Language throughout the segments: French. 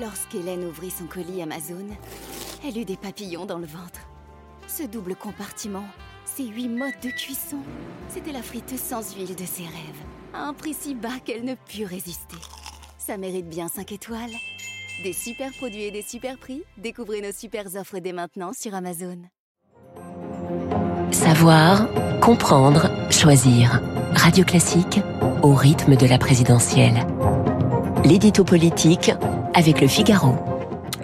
Lorsqu'Hélène ouvrit son colis Amazon, elle eut des papillons dans le ventre. Ce double compartiment, ces huit modes de cuisson, c'était la friteuse sans huile de ses rêves, à un prix si bas qu'elle ne put résister. Ça mérite bien 5 étoiles. Des super produits et des super prix, découvrez nos super offres dès maintenant sur Amazon. Savoir, comprendre, choisir. Radio Classique, au rythme de la présidentielle. L'édito politique avec le Figaro.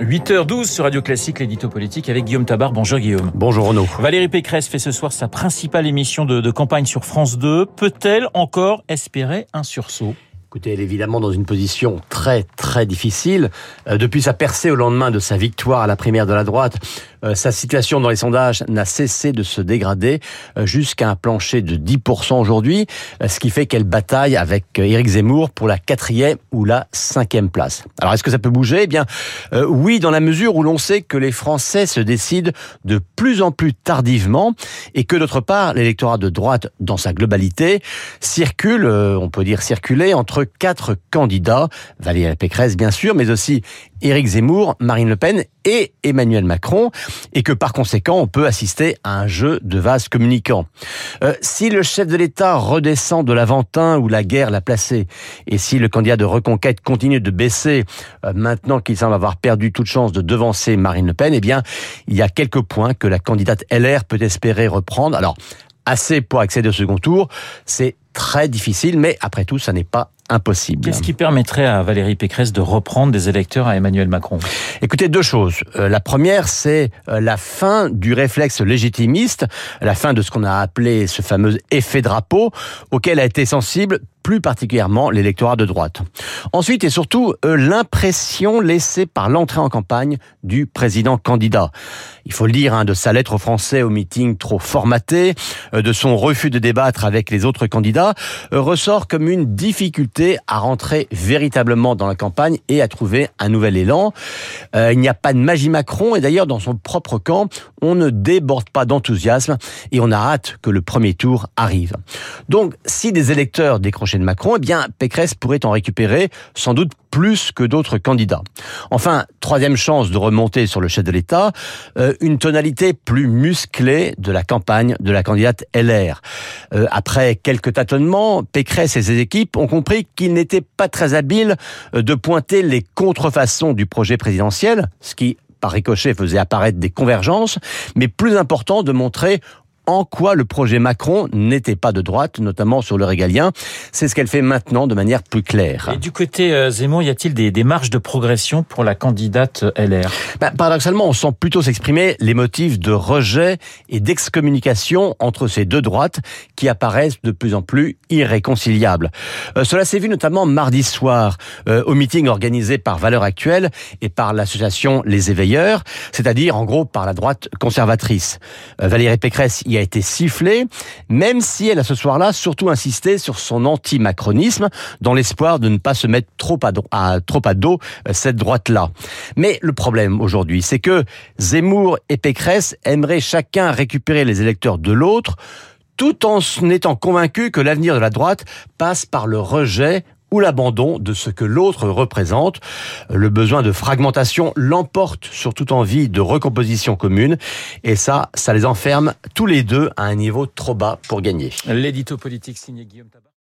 8h12 sur Radio Classique, l'édito politique avec Guillaume Tabar. Bonjour Guillaume. Bonjour Renaud. Valérie Pécresse fait ce soir sa principale émission de, de campagne sur France 2. Peut-elle encore espérer un sursaut? Écoutez, elle est évidemment dans une position très très difficile. Euh, depuis sa percée au lendemain de sa victoire à la primaire de la droite, sa situation dans les sondages n'a cessé de se dégrader euh, jusqu'à un plancher de 10% aujourd'hui, ce qui fait qu'elle bataille avec Éric Zemmour pour la quatrième ou la cinquième place. Alors est-ce que ça peut bouger? Eh bien oui, dans la mesure où l'on sait que les Français se décident de plus en plus tardivement et que d'autre part l'électorat de droite dans sa globalité circule, on peut dire circuler entre quatre candidats, Valérie Pécresse bien sûr, mais aussi Éric Zemmour, Marine Le Pen et Emmanuel Macron, et que par conséquent on peut assister à un jeu de vases communicants. Euh, si le chef de l'État redescend de l'Aventin où la guerre l'a placé, et si le candidat de reconquête continue de baisser euh, maintenant qu'il semble avoir perdu toute chance de devancer Marine Le Pen, eh bien il y a quelques points que la candidate LR peut espérer reprendre. Alors assez pour accéder au second tour, c'est très difficile, mais après tout, ça n'est pas impossible. Qu'est-ce qui permettrait à Valérie Pécresse de reprendre des électeurs à Emmanuel Macron? Écoutez, deux choses. Euh, la première, c'est euh, la fin du réflexe légitimiste, la fin de ce qu'on a appelé ce fameux effet drapeau, auquel a été sensible plus particulièrement l'électorat de droite. Ensuite et surtout, euh, l'impression laissée par l'entrée en campagne du président candidat. Il faut le dire, hein, de sa lettre aux Français au meeting trop formaté, euh, de son refus de débattre avec les autres candidats, euh, ressort comme une difficulté à rentrer véritablement dans la campagne et à trouver un nouvel élan. il n'y a pas de magie Macron et d'ailleurs dans son propre camp, on ne déborde pas d'enthousiasme et on a hâte que le premier tour arrive. Donc, si des électeurs décrochent de Macron, eh bien, Pécresse pourrait en récupérer sans doute plus que d'autres candidats. Enfin, troisième chance de remonter sur le chef de l'État, euh, une tonalité plus musclée de la campagne de la candidate LR. Euh, après quelques tâtonnements, Pécresse et ses équipes ont compris qu'il n'était pas très habile euh, de pointer les contrefaçons du projet présidentiel, ce qui par ricochet faisait apparaître des convergences, mais plus important de montrer en quoi le projet Macron n'était pas de droite, notamment sur le régalien. C'est ce qu'elle fait maintenant de manière plus claire. Et du côté euh, Zemmour, y a-t-il des, marges de progression pour la candidate LR bah, Paradoxalement, on sent plutôt s'exprimer les motifs de rejet et d'excommunication entre ces deux droites qui apparaissent de plus en plus irréconciliables. Euh, cela s'est vu notamment mardi soir euh, au meeting organisé par Valeurs Actuelles et par l'association Les Éveilleurs, c'est-à-dire en gros par la droite conservatrice. Valérie Pécresse y a été sifflée, même si elle a ce soir-là surtout insisté sur son anti-macronisme, dans l'espoir de ne pas se mettre trop à, trop à dos euh, cette droite-là. Mais le problème aujourd'hui, c'est que Zemmour et Pécresse aimeraient chacun récupérer les électeurs de l'autre, tout en étant convaincus que l'avenir de la droite passe par le rejet ou l'abandon de ce que l'autre représente. Le besoin de fragmentation l'emporte sur toute envie de recomposition commune. Et ça, ça les enferme tous les deux à un niveau trop bas pour gagner.